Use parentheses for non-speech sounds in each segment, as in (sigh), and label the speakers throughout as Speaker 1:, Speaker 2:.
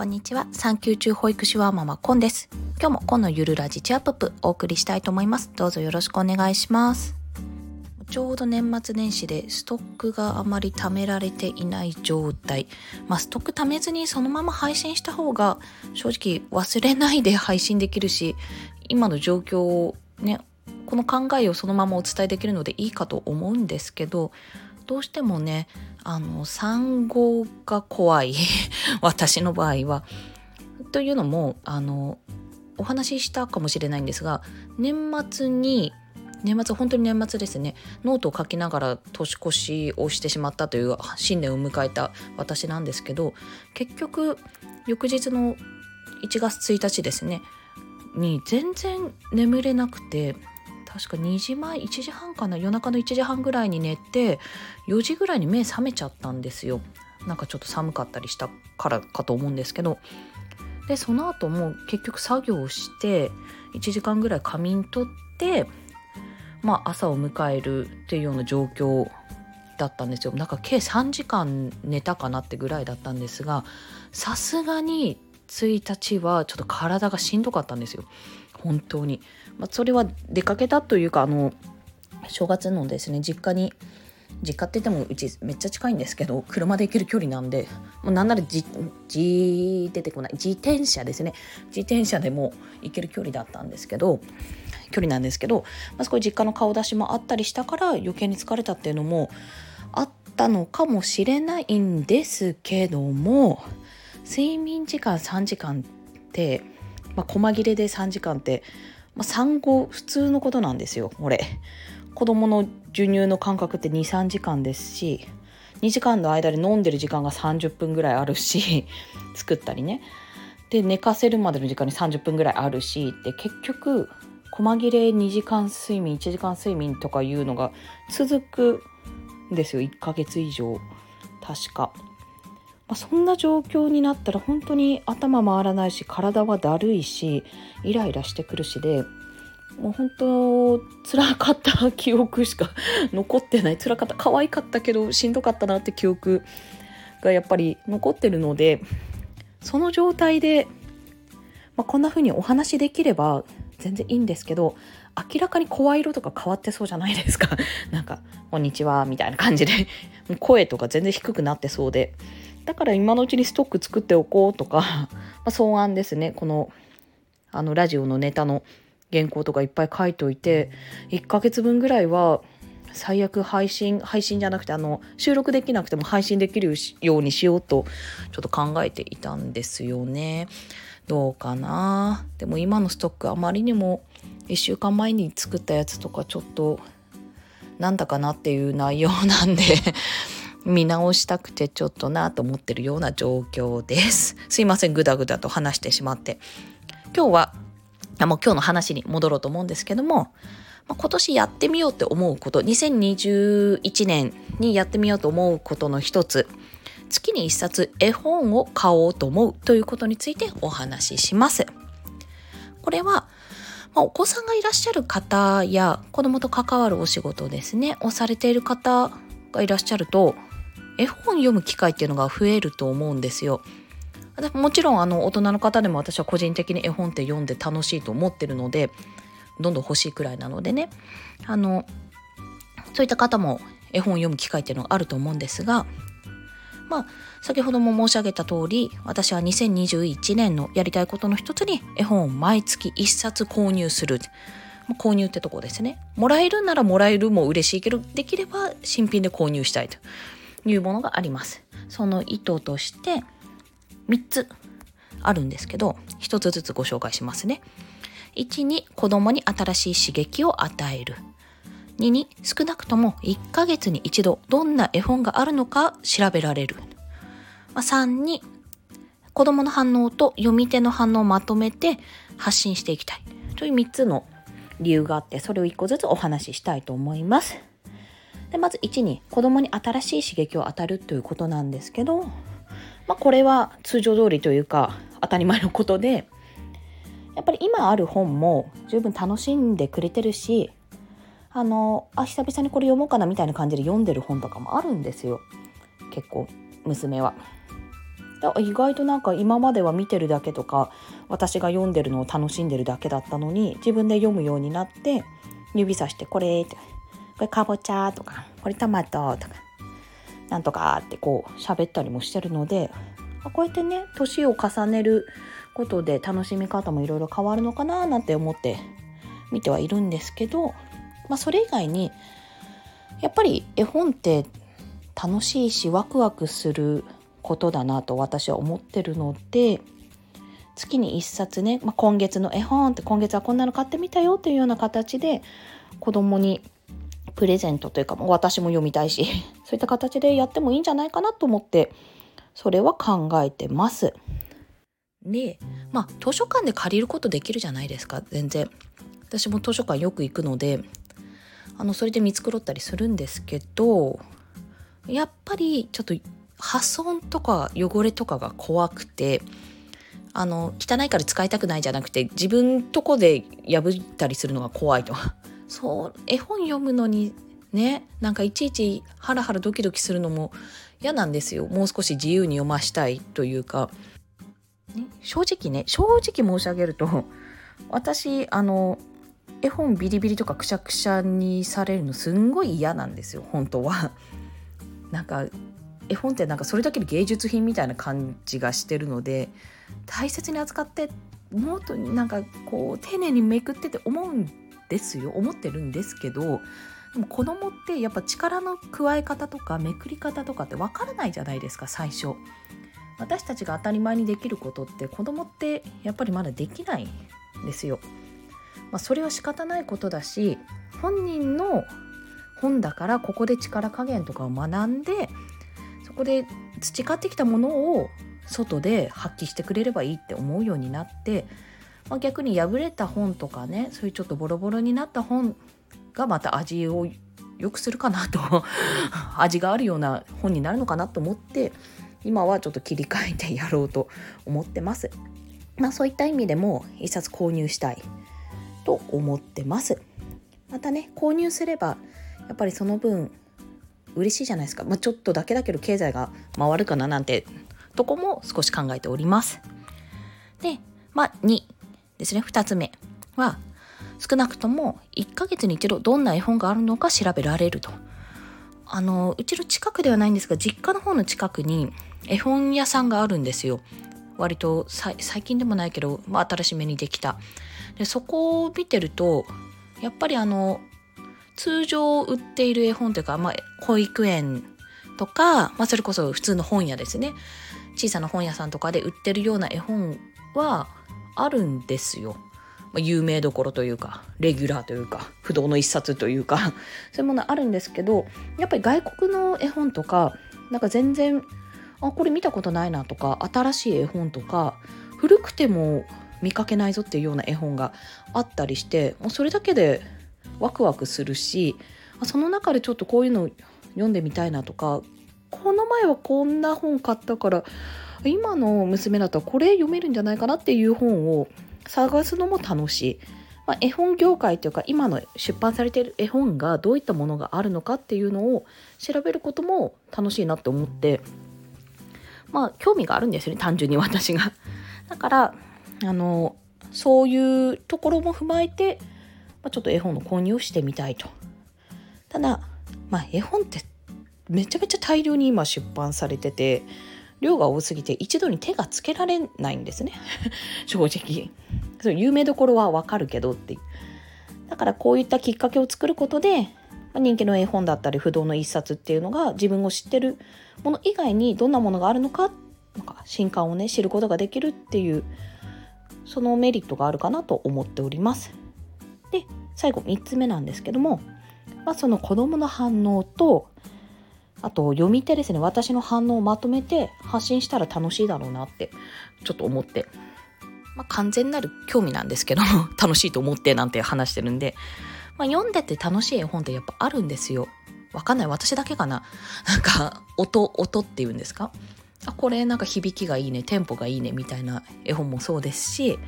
Speaker 1: こんにちは。産休中保育士はママコンです。今日もコンのゆるラジチアップップお送りしたいと思います。どうぞよろしくお願いします。ちょうど年末年始でストックがあまり貯められていない状態。まあストック貯めずにそのまま配信した方が正直忘れないで配信できるし今の状況をねこの考えをそのままお伝えできるのでいいかと思うんですけどどうしてもねあの産後が怖い (laughs) 私の場合は。というのもあのお話ししたかもしれないんですが年末に年末本当に年末ですねノートを書きながら年越しをしてしまったという新年を迎えた私なんですけど結局翌日の1月1日ですねに全然眠れなくて確か2時前1時半かな夜中の1時半ぐらいに寝て4時ぐらいに目覚めちゃったんですよ。なんかちょっと寒かったりしたからかと思うんですけど。でその後も結局作業をして1時間ぐらい仮眠取ってまあ朝を迎えるっていうような状況だったんですよ。なんか計3時間寝たかなってぐらいだったんですがさすがに1日はちょっと体がしんどかったんですよ。本当に、まあ、それは出かけたというかあの正月のですね実家に実家って言ってもうちめっちゃ近いんですけど車で行ける距離なんでもうなんならじじ出てこない自転車ですね。自転車でも行ける距離だったんですけど距離なんですけど、まあ、そこ実家の顔出しもあったりしたから余計に疲れたっていうのもあったのかもしれないんですけども睡眠時間3時間ってまあ、細切れで3時間って、まあ、産後普通のことなんですよこれ。子供の授乳の間隔って23時間ですし2時間の間で飲んでる時間が30分ぐらいあるし作ったりね。で寝かせるまでの時間に30分ぐらいあるしで結局細切れ2時間睡眠1時間睡眠とかいうのが続くんですよ1ヶ月以上。確か。まあ、そんな状況になったら本当に頭回らないし体はだるいしイライラしてくるしでもう本当辛かった記憶しか残ってない。辛かった可愛かったけどしんどかったなって記憶がやっぱり残ってるのでその状態で、まあ、こんな風にお話できれば全然いいんですけど明らかに声色とか変わってそうじゃないですか。(laughs) なんか「こんにちは」みたいな感じで声とか全然低くなってそうで。だから今のうちにストック作っておこうとか、(laughs) まあ、草案ですねこのあのラジオのネタの原稿とかいっぱい書いといて1ヶ月分ぐらいは最悪配信配信じゃなくてあの収録できなくても配信できるようにしようとちょっと考えていたんですよね。どうかなでも今のストックあまりにも1週間前に作ったやつとかちょっとなんだかなっていう内容なんで見直したくてちょっとなと思ってるような状況です。(laughs) すいません、ぐだぐだと話してしまって。今日は、もう今日の話に戻ろうと思うんですけども、ま今年やってみようって思うこと、2021年にやってみようと思うことの一つ、月に一冊絵本を買おうと思うということについてお話しします。これは、まあ、お子さんがいらっしゃる方や子供と関わるお仕事ですね、をされている方がいらっしゃると、絵本読む機会っていうのが増えると思うんですよ。もちろんあの大人の方でも私は個人的に絵本って読んで楽しいと思ってるのでどんどん欲しいくらいなのでね。あのそういった方も絵本を読む機会っていうのがあると思うんですがまあ先ほども申し上げた通り私は2021年のやりたいことの一つに絵本を毎月1冊購入する。購入ってとこですね。もらえるならもらえるも嬉しいけどできれば新品で購入したいと。いうものがあります。その意図として3つあるんですけど1つずつご紹介しますね。1に子供に新しい刺激を与える。2に少なくとも1ヶ月に一度どんな絵本があるのか調べられる。3に子供の反応と読み手の反応をまとめて発信していきたいという3つの理由があってそれを1個ずつお話ししたいと思います。でまず1に子供に新しい刺激を与えるということなんですけど、まあ、これは通常通りというか当たり前のことでやっぱり今ある本も十分楽しんでくれてるしあのあ久々にこれ読もうかなみたいな感じで読んでる本とかもあるんですよ結構娘は。意外となんか今までは見てるだけとか私が読んでるのを楽しんでるだけだったのに自分で読むようになって指さして「これ」って「これかぼちゃ」とか「これトマト」とか「なんとか」ってこう喋ったりもしてるのでこうやってね年を重ねることで楽しみ方もいろいろ変わるのかななんて思って見てはいるんですけど、まあ、それ以外にやっぱり絵本って楽しいしワクワクすることだなと私は思ってるので月に1冊ね、まあ、今月の絵本って今月はこんなの買ってみたよというような形で子供にプレゼントというか私も読みたいし (laughs) そういった形でやってもいいんじゃないかなと思ってそれは考えてます。でまあ図書館で借りることできるじゃないですか全然。私も図書館よく行くのであのそれで見繕ったりするんですけどやっぱりちょっと破損とか汚れとかが怖くてあの汚いから使いたくないじゃなくて自分とこで破ったりするのが怖いとそう絵本読むのにねなんかいちいちハラハラドキドキするのも嫌なんですよもう少し自由に読ましたいというか、ね、正直ね正直申し上げると (laughs) 私あの絵本ビリビリとかくしゃくしゃにされるのすんごい嫌なんですよ本当は。(laughs) なんか絵本ってなんかそれだけで芸術品みたいな感じがしてるので大切に扱ってもっとなんかこう丁寧にめくってて思うんですよ思ってるんですけどでも子供ってやっぱ力の加え方とかめくり方とかってわからないじゃないですか最初。私たちが当たり前にできることって子供ってやっぱりまだできないんですよ。まあ、それは仕方ないことだし本人の本だからここで力加減とかを学んでそこで培ってきたものを外で発揮してくれればいいって思うようになって、まあ、逆に破れた本とかねそういうちょっとボロボロになった本がまた味を良くするかなと (laughs) 味があるような本になるのかなと思って今はちょっと切り替えてやろうと思ってます。まあそういった意味でも一冊購入したいと思ってます。またね購入すればやっぱりその分嬉しいじゃないですか、まあ、ちょっとだけだけど経済が回るかななんてとこも少し考えております。で、まあ、2ですね2つ目は少なくとも1ヶ月に一度どんな絵本があるのか調べられると。あのうちの近くではないんですが実家の方の近くに絵本屋さんがあるんですよ。割と最近でもないけど、まあ、新しめにできた。でそこを見てるとやっぱりあの通常売っている絵本というか、まあ、保育園とか、まあ、それこそ普通の本屋ですね小さな本屋さんとかで売ってるような絵本はあるんですよ。まあ、有名どころというかレギュラーというか不動の一冊というか (laughs) そういうものあるんですけどやっぱり外国の絵本とかなんか全然あこれ見たことないなとか新しい絵本とか古くても見かけないぞっていうような絵本があったりしてもうそれだけでワクワクするしその中でちょっとこういうの読んでみたいなとかこの前はこんな本買ったから今の娘だったらこれ読めるんじゃないかなっていう本を探すのも楽しい。まあ、絵本業界というか今の出版されている絵本がどういったものがあるのかっていうのを調べることも楽しいなって思ってまあ興味があるんですよね単純に私が。だからあのそういうところも踏まえてまあ、ちょっと絵本の購入をしてみたいと。ただ、まあ、絵本ってめちゃめちゃ大量に今出版されてて量が多すぎて一度に手がつけられないんですね。(laughs) 正直。そう有名どころはわかるけどって。だからこういったきっかけを作ることで人気の絵本だったり不動の一冊っていうのが自分を知ってるもの以外にどんなものがあるのかなんか新刊をね知ることができるっていうそのメリットがあるかなと思っております。で最後3つ目なんですけども、まあ、その子どもの反応とあと読み手ですね。私の反応をまとめて発信したら楽しいだろうなってちょっと思って、まあ、完全なる興味なんですけども (laughs) 楽しいと思ってなんて話してるんで、まあ、読んでて楽しい絵本ってやっぱあるんですよ。わかんない。私だけかな。(laughs) なんか音音っていうんですか？あこれなんか響きがいいね。テンポがいいね。みたいな絵本もそうですし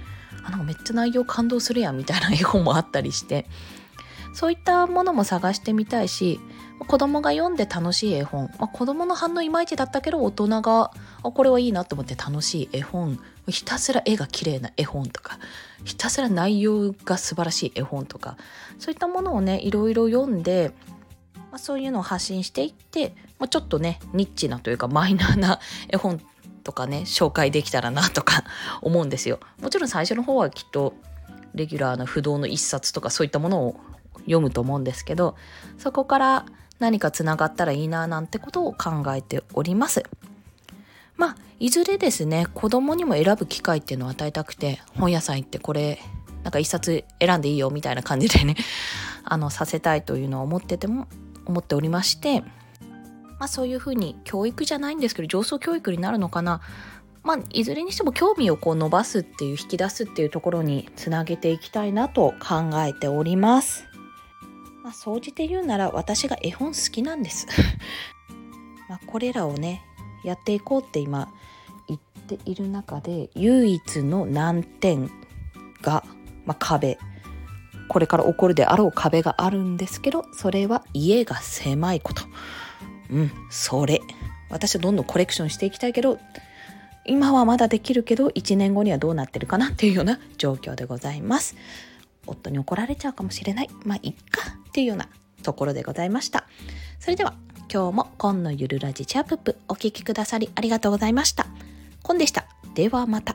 Speaker 1: あなんかめっちゃ内容感動するやん。みたいな絵本もあったりして。そういったものも探してみたいし子供が読んで楽しい絵本、まあ、子供の反応いまいちだったけど大人があこれはいいなと思って楽しい絵本ひたすら絵が綺麗な絵本とかひたすら内容が素晴らしい絵本とかそういったものをねいろいろ読んで、まあ、そういうのを発信していって、まあ、ちょっとねニッチなというかマイナーな絵本とかね紹介できたらなとか思うんですよ。もちろん最初の方はきっとレギュラーな不動の一冊とかそういったものを読むと思うんですけどそこから何かつながったらいいななんてことを考えております。まあいずれですね子供にも選ぶ機会っていうのを与えたくて本屋さん行ってこれなんか一冊選んでいいよみたいな感じでね (laughs) あのさせたいというのを思ってても思っておりましてまあそういうふうに教育じゃないんですけど上層教育になるのかなまあ、いずれにしても興味をこう伸ばすっていう引き出すっていうところにつなげていきたいなと考えております。まあ、総じて言うなら私が絵本好きなんです。(laughs) まこれらをねやっていこうって今言っている中で唯一の難点が、まあ、壁。これから起こるであろう壁があるんですけどそれは家が狭いこと。うんそれ。私はどんどんコレクションしていきたいけど今はまだできるけど1年後にはどうなってるかなっていうような状況でございます。夫に怒られちゃうかもしれない。まあいっかっていうようなところでございました。それでは今日も今のゆるラジチャップお聴きくださりありがとうございました。コンでした。ではまた。